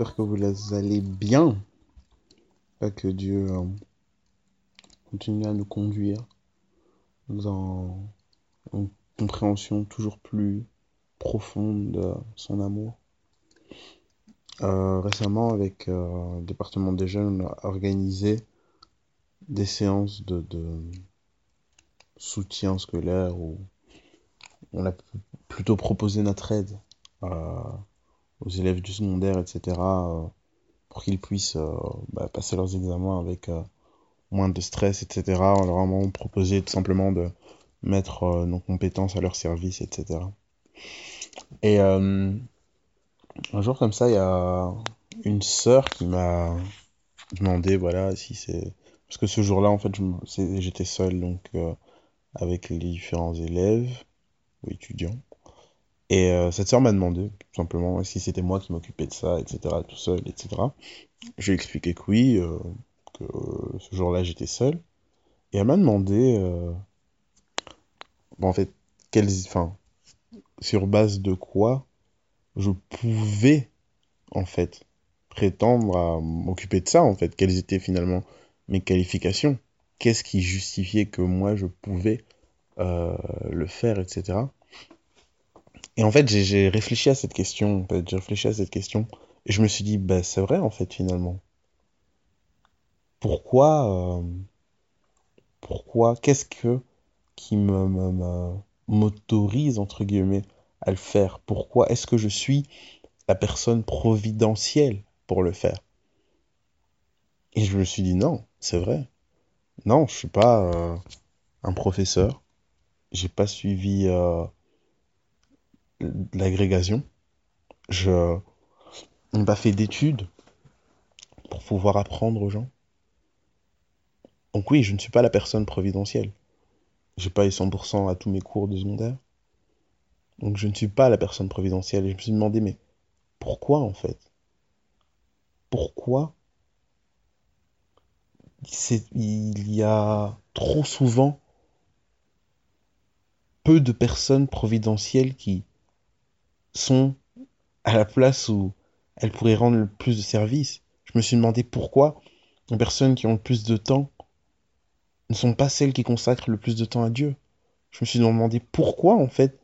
Que vous allez bien. Que Dieu euh, continue à nous conduire dans une compréhension toujours plus profonde de son amour. Euh, récemment, avec euh, le département des jeunes, on a organisé des séances de, de soutien scolaire où on a plutôt proposé notre aide euh, aux élèves du secondaire, etc., euh, pour qu'ils puissent euh, bah, passer leurs examens avec moins de stress, etc. On leur a vraiment proposé tout simplement de mettre nos compétences à leur service, etc. Et un jour comme ça, il y a une sœur qui m'a demandé, voilà, si c'est... Parce que ce jour-là, en fait, j'étais seul, donc, avec les différents élèves ou étudiants. Et euh, cette sœur m'a demandé, tout simplement, si c'était moi qui m'occupais de ça, etc., tout seul, etc. J'ai expliqué que oui, euh, que euh, ce jour-là, j'étais seul. Et elle m'a demandé, bon, en fait, quelles, enfin, sur base de quoi je pouvais, en fait, prétendre à m'occuper de ça, en fait, quelles étaient finalement mes qualifications, qu'est-ce qui justifiait que moi, je pouvais le faire, etc. Et en fait, j'ai réfléchi à cette question. j'ai réfléchi à cette question. Et je me suis dit, bah, c'est vrai, en fait, finalement. Pourquoi, euh, pourquoi, qu'est-ce que qui me, m'autorise, entre guillemets, à le faire? Pourquoi est-ce que je suis la personne providentielle pour le faire? Et je me suis dit, non, c'est vrai. Non, je suis pas euh, un professeur. J'ai pas suivi euh, l'agrégation. Je n'ai pas fait d'études pour pouvoir apprendre aux gens. Donc oui, je ne suis pas la personne providentielle. J'ai pas eu 100% à tous mes cours de secondaire. Donc je ne suis pas la personne providentielle. Et je me suis demandé, mais pourquoi en fait? Pourquoi il y a trop souvent peu de personnes providentielles qui sont à la place où elles pourraient rendre le plus de services. Je me suis demandé pourquoi les personnes qui ont le plus de temps ne sont pas celles qui consacrent le plus de temps à Dieu. Je me suis demandé pourquoi, en fait,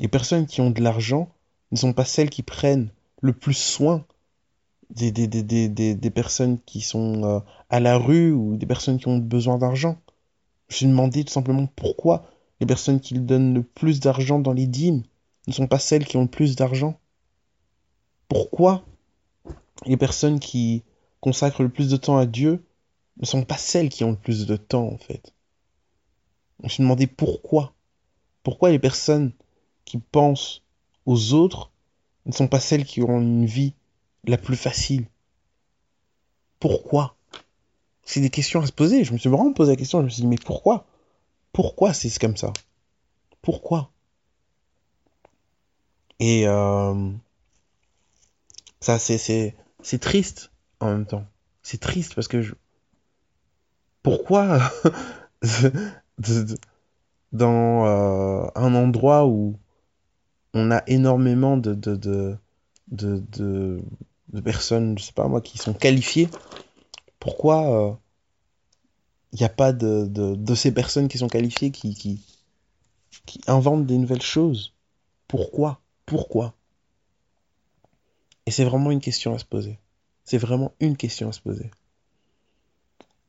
les personnes qui ont de l'argent ne sont pas celles qui prennent le plus soin des, des, des, des personnes qui sont euh, à la rue ou des personnes qui ont besoin d'argent. Je me suis demandé tout simplement pourquoi les personnes qui donnent le plus d'argent dans les dîmes ne sont pas celles qui ont le plus d'argent. Pourquoi les personnes qui consacrent le plus de temps à Dieu ne sont pas celles qui ont le plus de temps en fait? On suis demandé pourquoi. Pourquoi les personnes qui pensent aux autres ne sont pas celles qui ont une vie la plus facile? Pourquoi? C'est des questions à se poser. Je me suis vraiment posé la question. Je me suis dit, mais pourquoi? Pourquoi c'est comme ça? Pourquoi? Et euh, ça, c'est, triste en même temps. C'est triste parce que je... Pourquoi dans euh, un endroit où on a énormément de, de, de, de, de, personnes, je sais pas moi, qui sont qualifiées, pourquoi il euh, n'y a pas de, ces personnes qui sont qualifiées qui, qui, qui inventent des nouvelles choses? Pourquoi? Pourquoi Et c'est vraiment une question à se poser. C'est vraiment une question à se poser.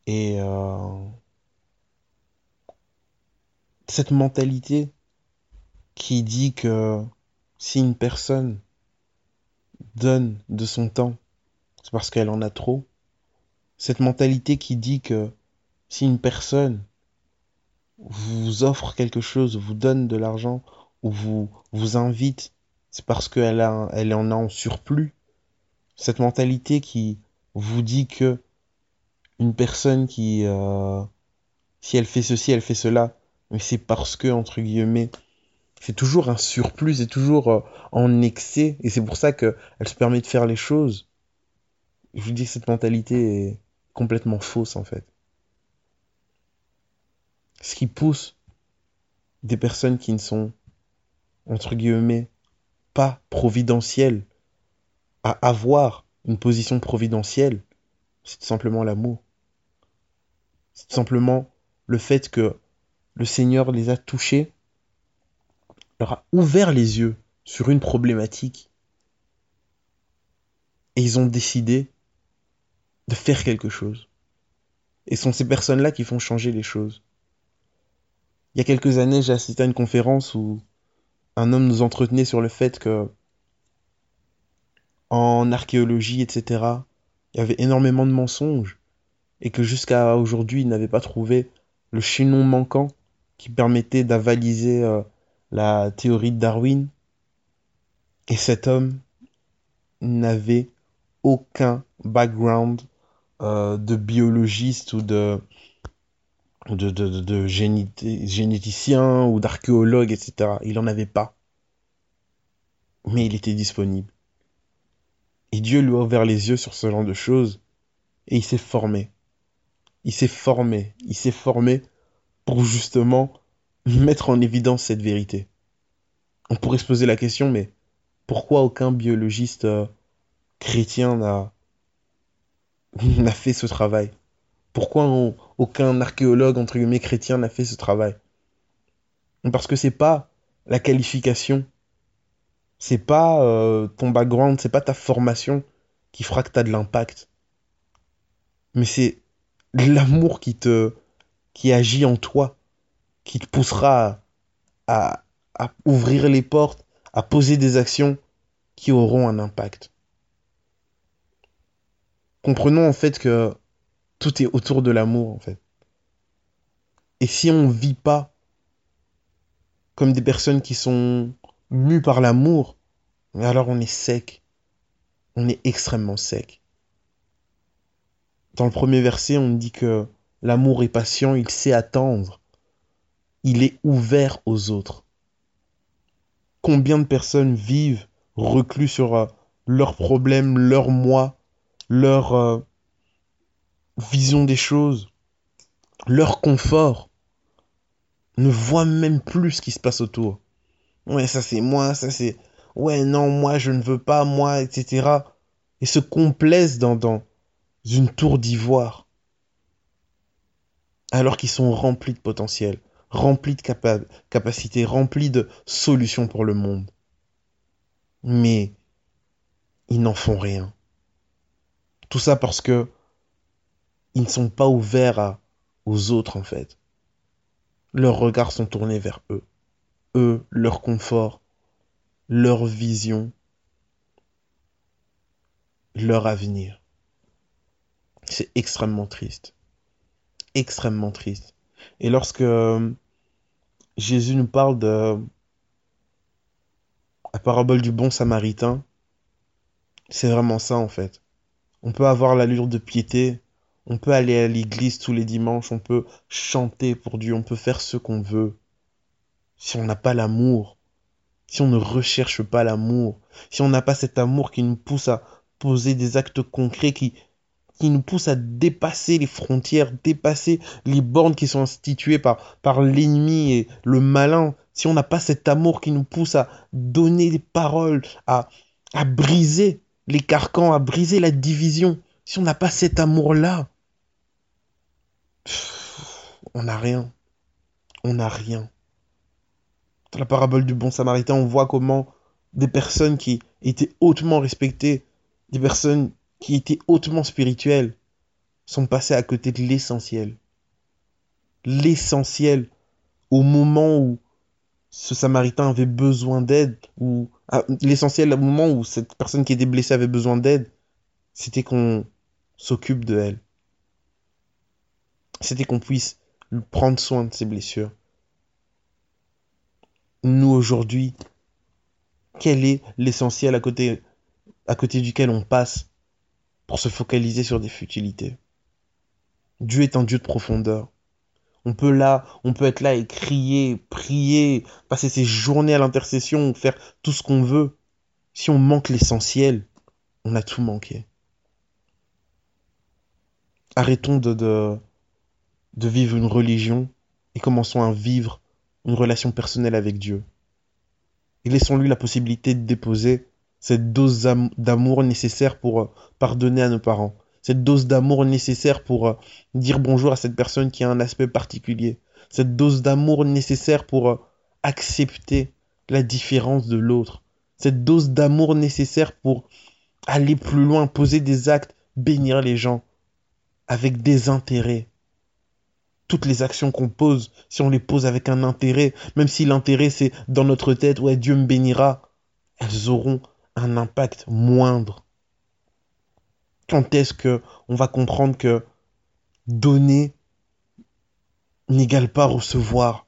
Et euh, cette mentalité qui dit que si une personne donne de son temps, c'est parce qu'elle en a trop. Cette mentalité qui dit que si une personne vous offre quelque chose, vous donne de l'argent ou vous vous invite c'est parce qu'elle elle en a en surplus. Cette mentalité qui vous dit que une personne qui, euh, si elle fait ceci, elle fait cela, mais c'est parce que, entre guillemets, c'est toujours un surplus, c'est toujours euh, en excès, et c'est pour ça qu'elle se permet de faire les choses. Je vous dis que cette mentalité est complètement fausse, en fait. Ce qui pousse des personnes qui ne sont, entre guillemets, pas providentielles à avoir une position providentielle, c'est simplement l'amour. C'est simplement le fait que le Seigneur les a touchés, leur a ouvert les yeux sur une problématique, et ils ont décidé de faire quelque chose. Et ce sont ces personnes-là qui font changer les choses. Il y a quelques années, j'ai assisté à une conférence où un homme nous entretenait sur le fait que en archéologie, etc., il y avait énormément de mensonges et que jusqu'à aujourd'hui, il n'avait pas trouvé le chaînon manquant qui permettait d'avaliser euh, la théorie de Darwin. Et cet homme n'avait aucun background euh, de biologiste ou de, de, de, de généticien ou d'archéologue, etc. Il n'en avait pas. Mais il était disponible. Et Dieu lui a ouvert les yeux sur ce genre de choses. Et il s'est formé. Il s'est formé. Il s'est formé pour justement mettre en évidence cette vérité. On pourrait se poser la question, mais pourquoi aucun biologiste euh, chrétien n'a n'a fait ce travail? Pourquoi aucun archéologue entre guillemets chrétien n'a fait ce travail Parce que c'est pas la qualification c'est pas euh, ton background, c'est pas ta formation qui fera que tu as de l'impact. Mais c'est l'amour qui te qui agit en toi, qui te poussera à, à ouvrir les portes, à poser des actions qui auront un impact. Comprenons en fait que tout est autour de l'amour en fait. Et si on vit pas comme des personnes qui sont mu par l'amour, alors on est sec. On est extrêmement sec. Dans le premier verset, on dit que l'amour est patient, il sait attendre. Il est ouvert aux autres. Combien de personnes vivent reclus sur euh, leurs problèmes, leur moi, leur euh, vision des choses, leur confort, ne voient même plus ce qui se passe autour. Ouais, ça c'est moi, ça c'est... Ouais, non, moi je ne veux pas, moi, etc. Et se complaisent dans, dans une tour d'ivoire. Alors qu'ils sont remplis de potentiel, remplis de capacités, remplis de solutions pour le monde. Mais ils n'en font rien. Tout ça parce que ils ne sont pas ouverts aux autres en fait. Leurs regards sont tournés vers eux eux, leur confort, leur vision, leur avenir. C'est extrêmement triste. Extrêmement triste. Et lorsque euh, Jésus nous parle de la parabole du bon samaritain, c'est vraiment ça en fait. On peut avoir l'allure de piété, on peut aller à l'église tous les dimanches, on peut chanter pour Dieu, on peut faire ce qu'on veut. Si on n'a pas l'amour, si on ne recherche pas l'amour, si on n'a pas cet amour qui nous pousse à poser des actes concrets, qui, nous pousse à dépasser les frontières, dépasser les bornes qui sont instituées par, par l'ennemi et le malin, si on n'a pas cet amour qui nous pousse à donner des paroles, à, à briser les carcans, à briser la division, si on n'a pas cet amour-là, on n'a rien. On n'a rien. Dans la parabole du bon samaritain, on voit comment des personnes qui étaient hautement respectées, des personnes qui étaient hautement spirituelles, sont passées à côté de l'essentiel. L'essentiel au moment où ce samaritain avait besoin d'aide, ou ah, l'essentiel au moment où cette personne qui était blessée avait besoin d'aide, c'était qu'on s'occupe de elle. C'était qu'on puisse prendre soin de ses blessures nous aujourd'hui, quel est l'essentiel à côté, duquel on passe pour se focaliser sur des futilités? Dieu est un Dieu de profondeur. On peut là, on peut être là et crier, prier, passer ses journées à l'intercession, faire tout ce qu'on veut. Si on manque l'essentiel, on a tout manqué. Arrêtons de, de vivre une religion et commençons à vivre une relation personnelle avec Dieu. Et laissons-lui la possibilité de déposer cette dose d'amour nécessaire pour euh, pardonner à nos parents, cette dose d'amour nécessaire pour euh, dire bonjour à cette personne qui a un aspect particulier, cette dose d'amour nécessaire pour euh, accepter la différence de l'autre, cette dose d'amour nécessaire pour aller plus loin, poser des actes, bénir les gens avec des intérêts. Toutes les actions qu'on pose, si on les pose avec un intérêt, même si l'intérêt c'est dans notre tête, ouais, Dieu me bénira, elles auront un impact moindre. Quand est-ce que on va comprendre que donner n'égale pas recevoir?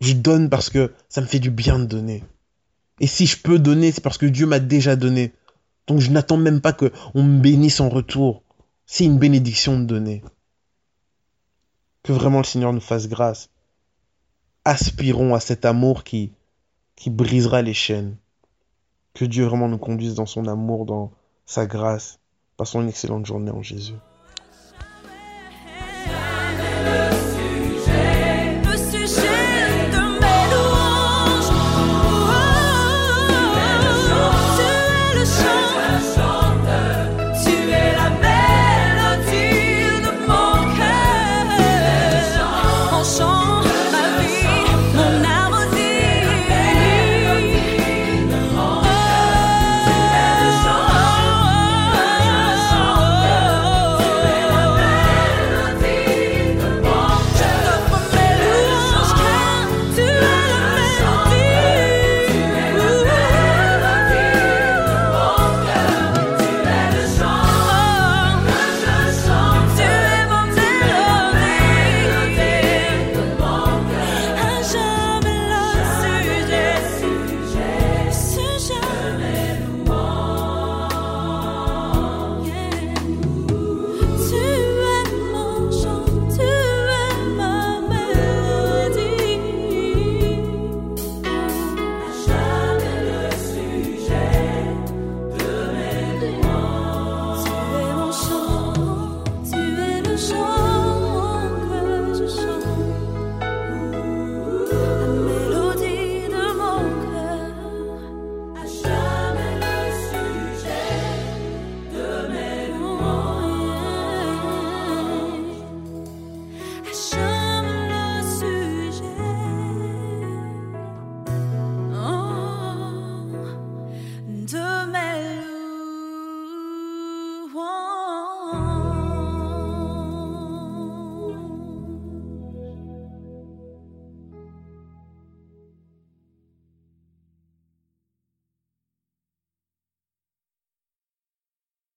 Je donne parce que ça me fait du bien de donner. Et si je peux donner, c'est parce que Dieu m'a déjà donné. Donc je n'attends même pas que on me bénisse en retour. C'est une bénédiction de donner. Que vraiment le Seigneur nous fasse grâce. Aspirons à cet amour qui, qui brisera les chaînes. Que Dieu vraiment nous conduise dans son amour, dans sa grâce. Passons une excellente journée en Jésus.